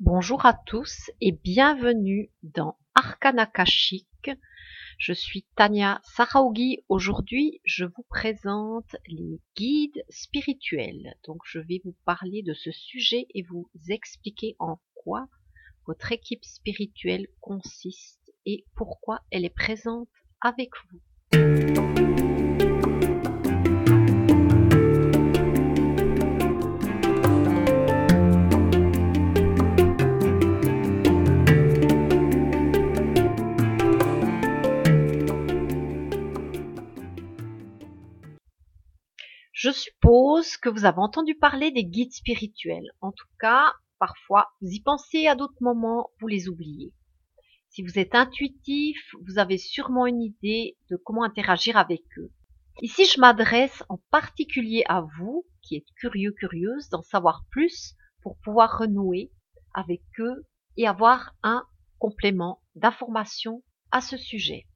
Bonjour à tous et bienvenue dans Arcana Akashique. Je suis Tania Saraogi. Aujourd'hui, je vous présente les guides spirituels. Donc, je vais vous parler de ce sujet et vous expliquer en quoi votre équipe spirituelle consiste et pourquoi elle est présente avec vous. Je suppose que vous avez entendu parler des guides spirituels. En tout cas, parfois, vous y pensez, à d'autres moments, vous les oubliez. Si vous êtes intuitif, vous avez sûrement une idée de comment interagir avec eux. Ici, je m'adresse en particulier à vous, qui êtes curieux, curieuse, d'en savoir plus pour pouvoir renouer avec eux et avoir un complément d'information à ce sujet.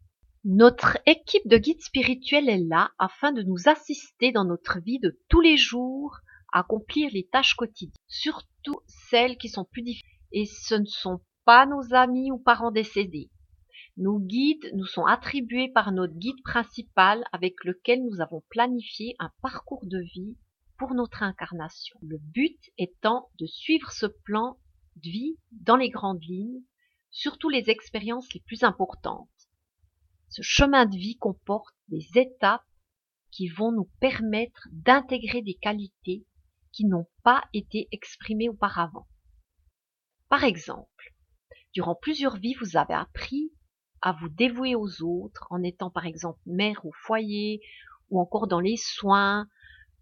Notre équipe de guides spirituels est là afin de nous assister dans notre vie de tous les jours à accomplir les tâches quotidiennes, surtout celles qui sont plus difficiles. Et ce ne sont pas nos amis ou parents décédés. Nos guides nous sont attribués par notre guide principal avec lequel nous avons planifié un parcours de vie pour notre incarnation. Le but étant de suivre ce plan de vie dans les grandes lignes, surtout les expériences les plus importantes ce chemin de vie comporte des étapes qui vont nous permettre d'intégrer des qualités qui n'ont pas été exprimées auparavant. Par exemple, durant plusieurs vies, vous avez appris à vous dévouer aux autres en étant par exemple mère au foyer ou encore dans les soins,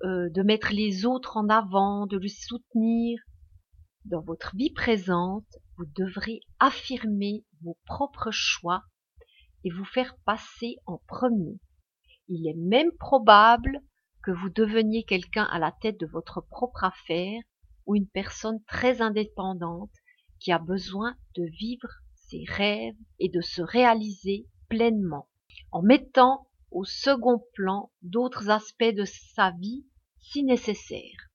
euh, de mettre les autres en avant, de les soutenir. Dans votre vie présente, vous devrez affirmer vos propres choix et vous faire passer en premier. Il est même probable que vous deveniez quelqu'un à la tête de votre propre affaire ou une personne très indépendante qui a besoin de vivre ses rêves et de se réaliser pleinement en mettant au second plan d'autres aspects de sa vie si nécessaire.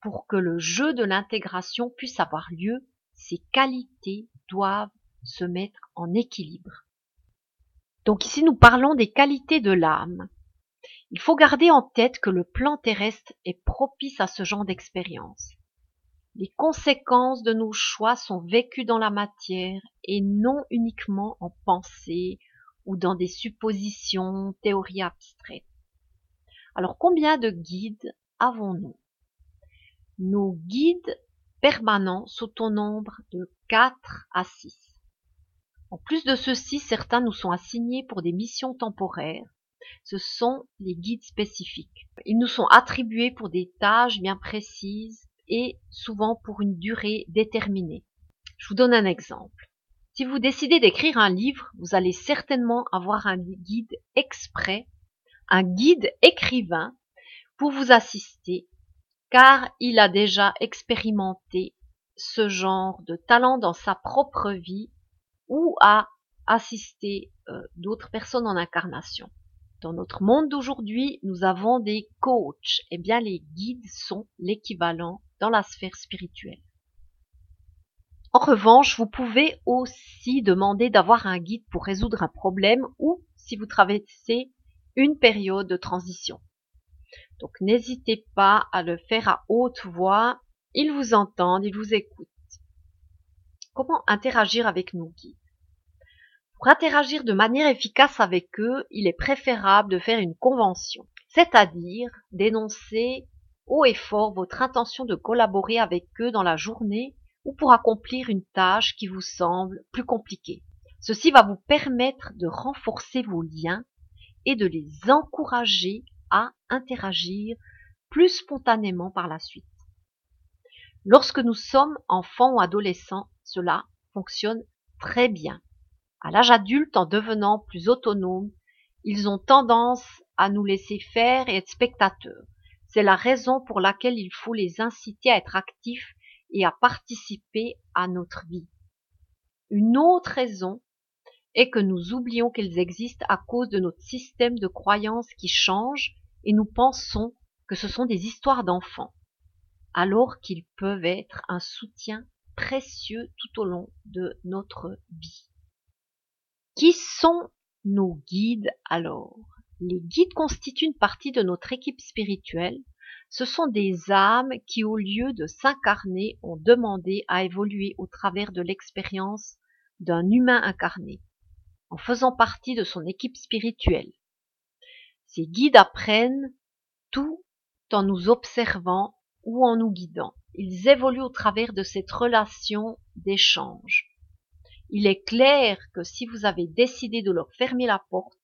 Pour que le jeu de l'intégration puisse avoir lieu, ces qualités doivent se mettre en équilibre. Donc ici, nous parlons des qualités de l'âme. Il faut garder en tête que le plan terrestre est propice à ce genre d'expérience. Les conséquences de nos choix sont vécues dans la matière et non uniquement en pensée ou dans des suppositions, théories abstraites. Alors combien de guides avons-nous? Nos guides permanents sont au nombre de 4 à 6. En plus de ceci, certains nous sont assignés pour des missions temporaires. Ce sont les guides spécifiques. Ils nous sont attribués pour des tâches bien précises et souvent pour une durée déterminée. Je vous donne un exemple. Si vous décidez d'écrire un livre, vous allez certainement avoir un guide exprès, un guide écrivain pour vous assister, car il a déjà expérimenté ce genre de talent dans sa propre vie ou à assister euh, d'autres personnes en incarnation. Dans notre monde d'aujourd'hui, nous avons des coachs. Eh bien, les guides sont l'équivalent dans la sphère spirituelle. En revanche, vous pouvez aussi demander d'avoir un guide pour résoudre un problème ou si vous traversez une période de transition. Donc n'hésitez pas à le faire à haute voix. Ils vous entendent, ils vous écoutent. Comment interagir avec nos guides? Pour interagir de manière efficace avec eux, il est préférable de faire une convention, c'est-à-dire d'énoncer haut et fort votre intention de collaborer avec eux dans la journée ou pour accomplir une tâche qui vous semble plus compliquée. Ceci va vous permettre de renforcer vos liens et de les encourager à interagir plus spontanément par la suite. Lorsque nous sommes enfants ou adolescents, cela fonctionne très bien. À l'âge adulte, en devenant plus autonomes, ils ont tendance à nous laisser faire et être spectateurs. C'est la raison pour laquelle il faut les inciter à être actifs et à participer à notre vie. Une autre raison est que nous oublions qu'ils existent à cause de notre système de croyances qui change et nous pensons que ce sont des histoires d'enfants, alors qu'ils peuvent être un soutien précieux tout au long de notre vie. Qui sont nos guides alors? Les guides constituent une partie de notre équipe spirituelle. Ce sont des âmes qui, au lieu de s'incarner, ont demandé à évoluer au travers de l'expérience d'un humain incarné, en faisant partie de son équipe spirituelle. Ces guides apprennent tout en nous observant ou en nous guidant. Ils évoluent au travers de cette relation d'échange. Il est clair que si vous avez décidé de leur fermer la porte,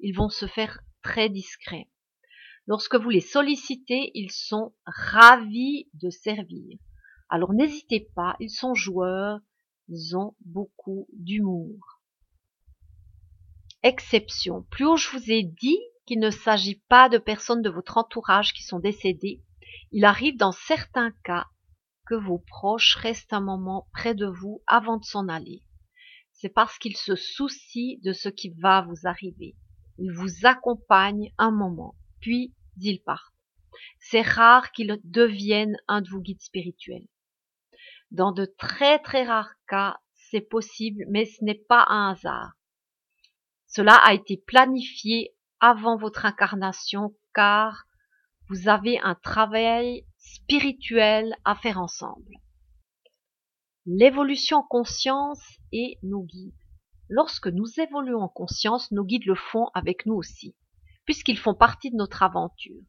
ils vont se faire très discrets. Lorsque vous les sollicitez, ils sont ravis de servir. Alors n'hésitez pas, ils sont joueurs, ils ont beaucoup d'humour. Exception. Plus haut je vous ai dit qu'il ne s'agit pas de personnes de votre entourage qui sont décédées, il arrive dans certains cas que vos proches restent un moment près de vous avant de s'en aller c'est parce qu'ils se soucient de ce qui va vous arriver. Ils vous accompagnent un moment, puis ils partent. C'est rare qu'ils deviennent un de vos guides spirituels. Dans de très très rares cas, c'est possible, mais ce n'est pas un hasard. Cela a été planifié avant votre incarnation car vous avez un travail spirituel à faire ensemble l'évolution en conscience et nos guides. Lorsque nous évoluons en conscience, nos guides le font avec nous aussi, puisqu'ils font partie de notre aventure.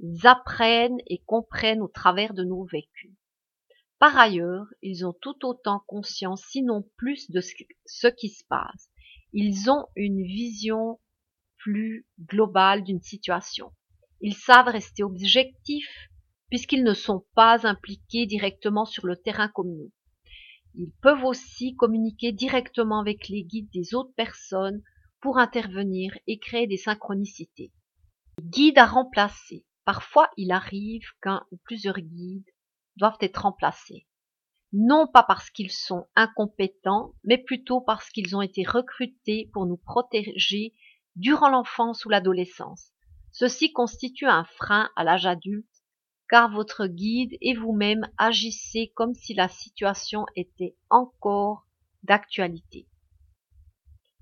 Ils apprennent et comprennent au travers de nos vécus. Par ailleurs, ils ont tout autant conscience, sinon plus, de ce qui se passe. Ils ont une vision plus globale d'une situation. Ils savent rester objectifs puisqu'ils ne sont pas impliqués directement sur le terrain comme nous. Ils peuvent aussi communiquer directement avec les guides des autres personnes pour intervenir et créer des synchronicités. Guides à remplacer. Parfois, il arrive qu'un ou plusieurs guides doivent être remplacés. Non pas parce qu'ils sont incompétents, mais plutôt parce qu'ils ont été recrutés pour nous protéger durant l'enfance ou l'adolescence. Ceci constitue un frein à l'âge adulte car votre guide et vous-même agissez comme si la situation était encore d'actualité.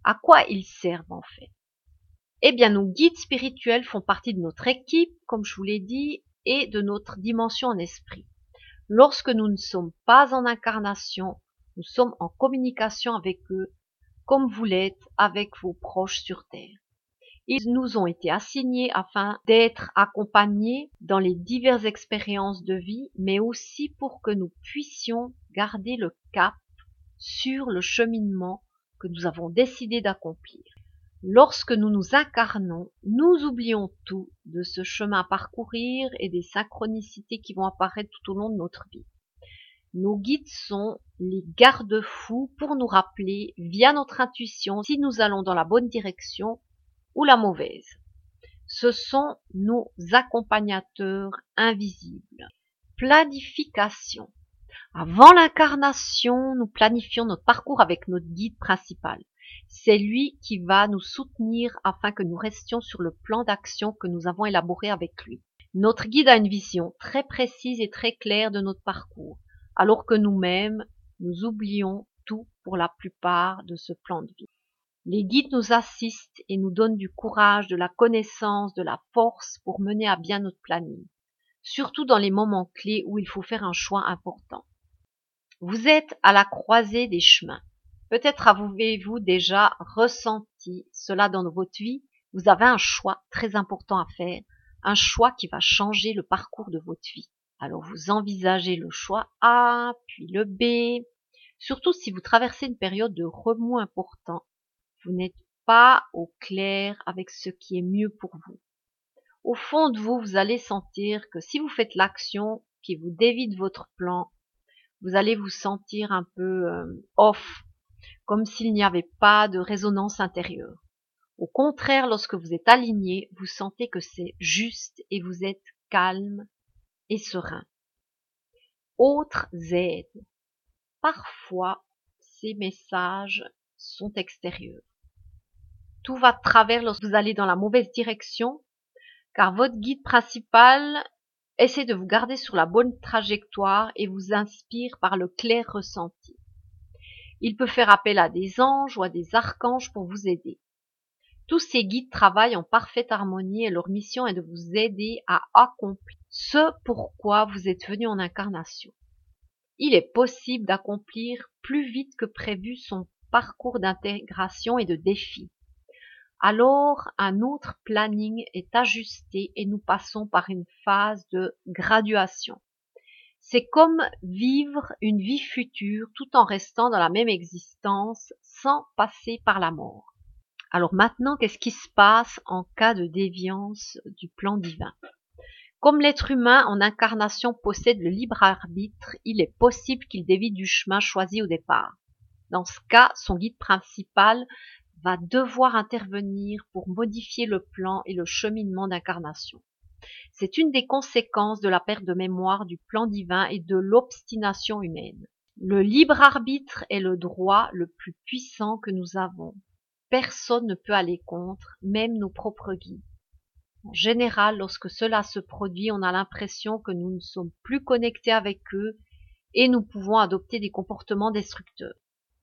À quoi ils servent en fait? Eh bien, nos guides spirituels font partie de notre équipe, comme je vous l'ai dit, et de notre dimension en esprit. Lorsque nous ne sommes pas en incarnation, nous sommes en communication avec eux, comme vous l'êtes avec vos proches sur Terre. Ils nous ont été assignés afin d'être accompagnés dans les diverses expériences de vie, mais aussi pour que nous puissions garder le cap sur le cheminement que nous avons décidé d'accomplir. Lorsque nous nous incarnons, nous oublions tout de ce chemin à parcourir et des synchronicités qui vont apparaître tout au long de notre vie. Nos guides sont les garde-fous pour nous rappeler, via notre intuition, si nous allons dans la bonne direction ou la mauvaise. Ce sont nos accompagnateurs invisibles. Planification. Avant l'incarnation, nous planifions notre parcours avec notre guide principal. C'est lui qui va nous soutenir afin que nous restions sur le plan d'action que nous avons élaboré avec lui. Notre guide a une vision très précise et très claire de notre parcours, alors que nous-mêmes, nous oublions tout pour la plupart de ce plan de vie. Les guides nous assistent et nous donnent du courage, de la connaissance, de la force pour mener à bien notre planning, surtout dans les moments clés où il faut faire un choix important. Vous êtes à la croisée des chemins. Peut-être avez-vous déjà ressenti cela dans votre vie. Vous avez un choix très important à faire, un choix qui va changer le parcours de votre vie. Alors vous envisagez le choix A, puis le B, surtout si vous traversez une période de remous important vous n'êtes pas au clair avec ce qui est mieux pour vous. Au fond de vous, vous allez sentir que si vous faites l'action qui vous dévide votre plan, vous allez vous sentir un peu euh, off, comme s'il n'y avait pas de résonance intérieure. Au contraire, lorsque vous êtes aligné, vous sentez que c'est juste et vous êtes calme et serein. Autres aides. Parfois, ces messages sont extérieurs tout va de travers lorsque vous allez dans la mauvaise direction, car votre guide principal essaie de vous garder sur la bonne trajectoire et vous inspire par le clair ressenti. Il peut faire appel à des anges ou à des archanges pour vous aider. Tous ces guides travaillent en parfaite harmonie et leur mission est de vous aider à accomplir ce pourquoi vous êtes venu en incarnation. Il est possible d'accomplir plus vite que prévu son parcours d'intégration et de défi. Alors un autre planning est ajusté et nous passons par une phase de graduation. C'est comme vivre une vie future tout en restant dans la même existence sans passer par la mort. Alors maintenant, qu'est-ce qui se passe en cas de déviance du plan divin? Comme l'être humain en incarnation possède le libre arbitre, il est possible qu'il dévie du chemin choisi au départ. Dans ce cas, son guide principal va devoir intervenir pour modifier le plan et le cheminement d'incarnation. C'est une des conséquences de la perte de mémoire du plan divin et de l'obstination humaine. Le libre arbitre est le droit le plus puissant que nous avons. Personne ne peut aller contre, même nos propres guides. En général, lorsque cela se produit, on a l'impression que nous ne sommes plus connectés avec eux et nous pouvons adopter des comportements destructeurs.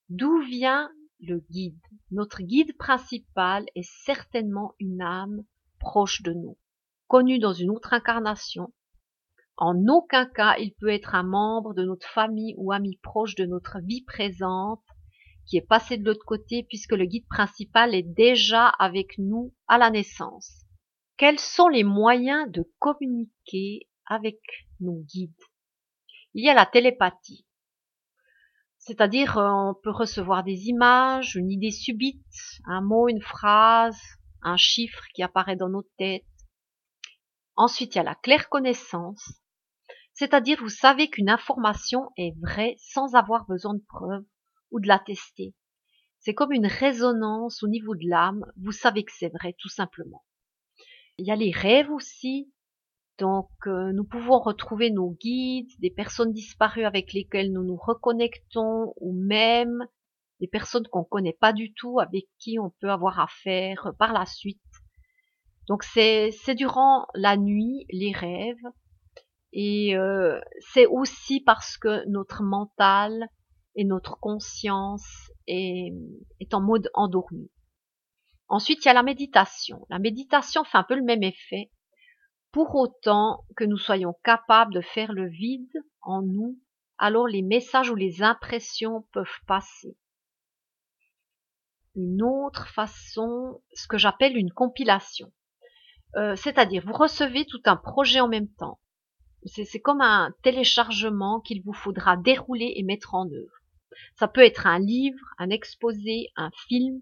D'où vient le guide? Notre guide principal est certainement une âme proche de nous connu dans une autre incarnation. En aucun cas il peut être un membre de notre famille ou ami proche de notre vie présente qui est passé de l'autre côté puisque le guide principal est déjà avec nous à la naissance. Quels sont les moyens de communiquer avec nos guides? Il y a la télépathie. C'est-à-dire, euh, on peut recevoir des images, une idée subite, un mot, une phrase, un chiffre qui apparaît dans nos têtes. Ensuite, il y a la claire connaissance, c'est-à-dire vous savez qu'une information est vraie sans avoir besoin de preuves ou de la tester. C'est comme une résonance au niveau de l'âme, vous savez que c'est vrai tout simplement. Il y a les rêves aussi, donc euh, nous pouvons retrouver nos guides, des personnes disparues avec lesquelles nous nous reconnectons ou même des personnes qu'on ne connaît pas du tout avec qui on peut avoir affaire par la suite. Donc c'est durant la nuit, les rêves, et euh, c'est aussi parce que notre mental et notre conscience est, est en mode endormi. Ensuite, il y a la méditation. La méditation fait un peu le même effet, pour autant que nous soyons capables de faire le vide en nous, alors les messages ou les impressions peuvent passer. Une autre façon, ce que j'appelle une compilation. Euh, c'est-à-dire, vous recevez tout un projet en même temps. C'est comme un téléchargement qu'il vous faudra dérouler et mettre en œuvre. Ça peut être un livre, un exposé, un film.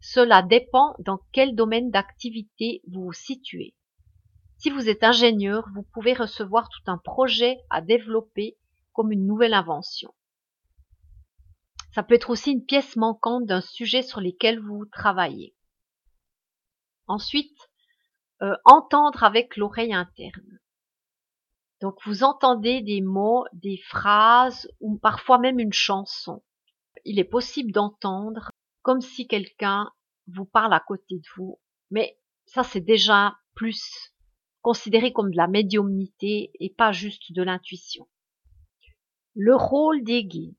Cela dépend dans quel domaine d'activité vous vous situez. Si vous êtes ingénieur, vous pouvez recevoir tout un projet à développer comme une nouvelle invention. Ça peut être aussi une pièce manquante d'un sujet sur lequel vous travaillez. Ensuite, euh, entendre avec l'oreille interne. Donc vous entendez des mots, des phrases ou parfois même une chanson. Il est possible d'entendre comme si quelqu'un vous parle à côté de vous, mais ça c'est déjà plus considéré comme de la médiumnité et pas juste de l'intuition. Le rôle des guides.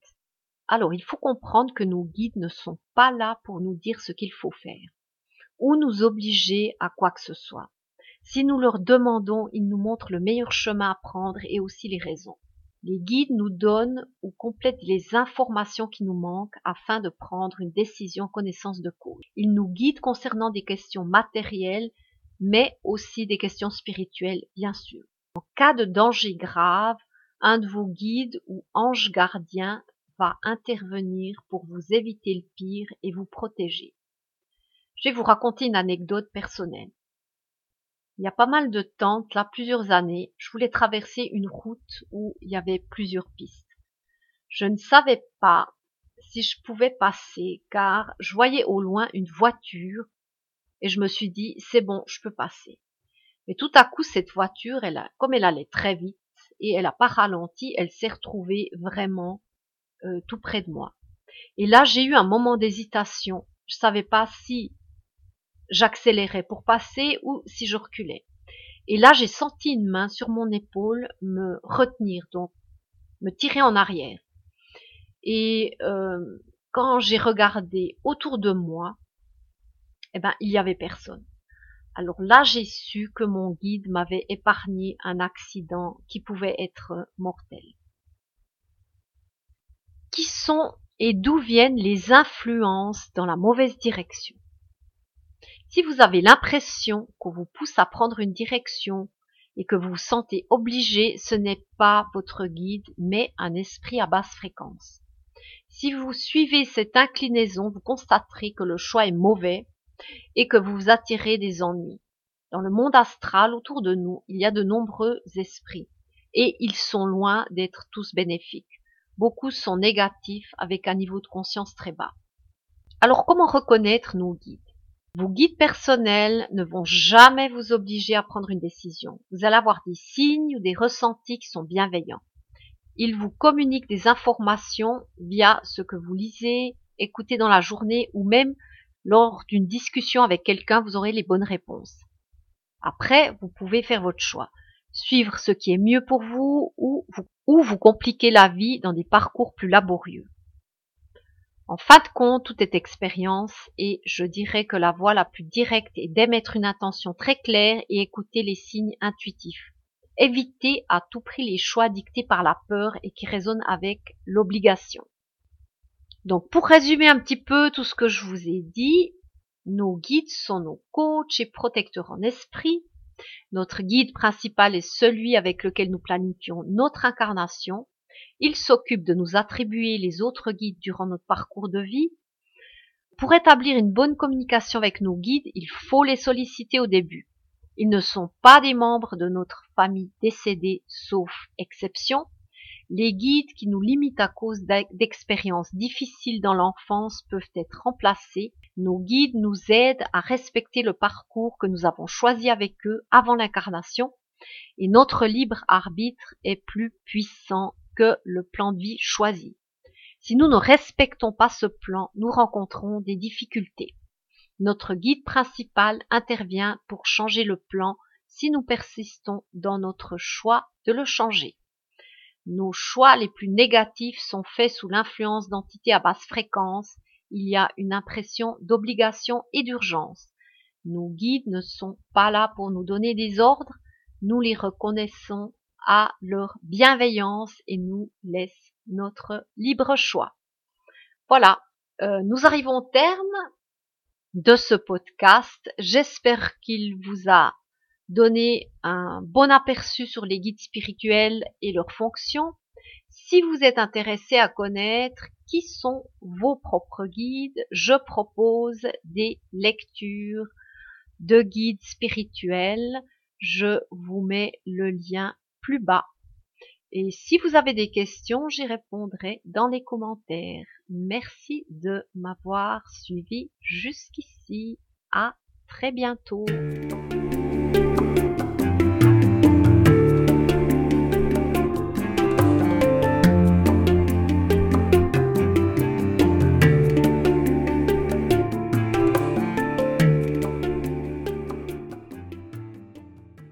Alors il faut comprendre que nos guides ne sont pas là pour nous dire ce qu'il faut faire ou nous obliger à quoi que ce soit. Si nous leur demandons, ils nous montrent le meilleur chemin à prendre et aussi les raisons. Les guides nous donnent ou complètent les informations qui nous manquent afin de prendre une décision en connaissance de cause. Ils nous guident concernant des questions matérielles, mais aussi des questions spirituelles, bien sûr. En cas de danger grave, un de vos guides ou anges gardiens va intervenir pour vous éviter le pire et vous protéger. Je vais vous raconter une anecdote personnelle. Il y a pas mal de temps, là plusieurs années, je voulais traverser une route où il y avait plusieurs pistes. Je ne savais pas si je pouvais passer car je voyais au loin une voiture et je me suis dit c'est bon, je peux passer. Mais tout à coup cette voiture, elle a, comme elle allait très vite et elle a pas ralenti, elle s'est retrouvée vraiment euh, tout près de moi. Et là j'ai eu un moment d'hésitation. Je savais pas si j'accélérais pour passer ou si je reculais. Et là, j'ai senti une main sur mon épaule me retenir, donc me tirer en arrière. Et euh, quand j'ai regardé autour de moi, eh ben, il y avait personne. Alors là, j'ai su que mon guide m'avait épargné un accident qui pouvait être mortel. Qui sont et d'où viennent les influences dans la mauvaise direction? Si vous avez l'impression qu'on vous pousse à prendre une direction et que vous vous sentez obligé, ce n'est pas votre guide, mais un esprit à basse fréquence. Si vous suivez cette inclinaison, vous constaterez que le choix est mauvais et que vous attirez des ennuis. Dans le monde astral autour de nous, il y a de nombreux esprits et ils sont loin d'être tous bénéfiques. Beaucoup sont négatifs avec un niveau de conscience très bas. Alors comment reconnaître nos guides? Vos guides personnels ne vont jamais vous obliger à prendre une décision. Vous allez avoir des signes ou des ressentis qui sont bienveillants. Ils vous communiquent des informations via ce que vous lisez, écoutez dans la journée ou même lors d'une discussion avec quelqu'un, vous aurez les bonnes réponses. Après, vous pouvez faire votre choix. Suivre ce qui est mieux pour vous ou vous ou vous compliquez la vie dans des parcours plus laborieux. En fin de compte, tout est expérience et je dirais que la voie la plus directe est d'émettre une intention très claire et écouter les signes intuitifs. Évitez à tout prix les choix dictés par la peur et qui résonnent avec l'obligation. Donc pour résumer un petit peu tout ce que je vous ai dit, nos guides sont nos coachs et protecteurs en esprit, notre guide principal est celui avec lequel nous planifions notre incarnation. Il s'occupe de nous attribuer les autres guides durant notre parcours de vie. Pour établir une bonne communication avec nos guides, il faut les solliciter au début. Ils ne sont pas des membres de notre famille décédée, sauf exception. Les guides qui nous limitent à cause d'expériences difficiles dans l'enfance peuvent être remplacés. Nos guides nous aident à respecter le parcours que nous avons choisi avec eux avant l'incarnation et notre libre arbitre est plus puissant que le plan de vie choisi. Si nous ne respectons pas ce plan, nous rencontrons des difficultés. Notre guide principal intervient pour changer le plan si nous persistons dans notre choix de le changer. Nos choix les plus négatifs sont faits sous l'influence d'entités à basse fréquence. Il y a une impression d'obligation et d'urgence. Nos guides ne sont pas là pour nous donner des ordres. Nous les reconnaissons à leur bienveillance et nous laissent notre libre choix. Voilà, euh, nous arrivons au terme de ce podcast. J'espère qu'il vous a donner un bon aperçu sur les guides spirituels et leurs fonctions. Si vous êtes intéressé à connaître qui sont vos propres guides, je propose des lectures de guides spirituels. Je vous mets le lien plus bas. Et si vous avez des questions, j'y répondrai dans les commentaires. Merci de m'avoir suivi jusqu'ici. À très bientôt.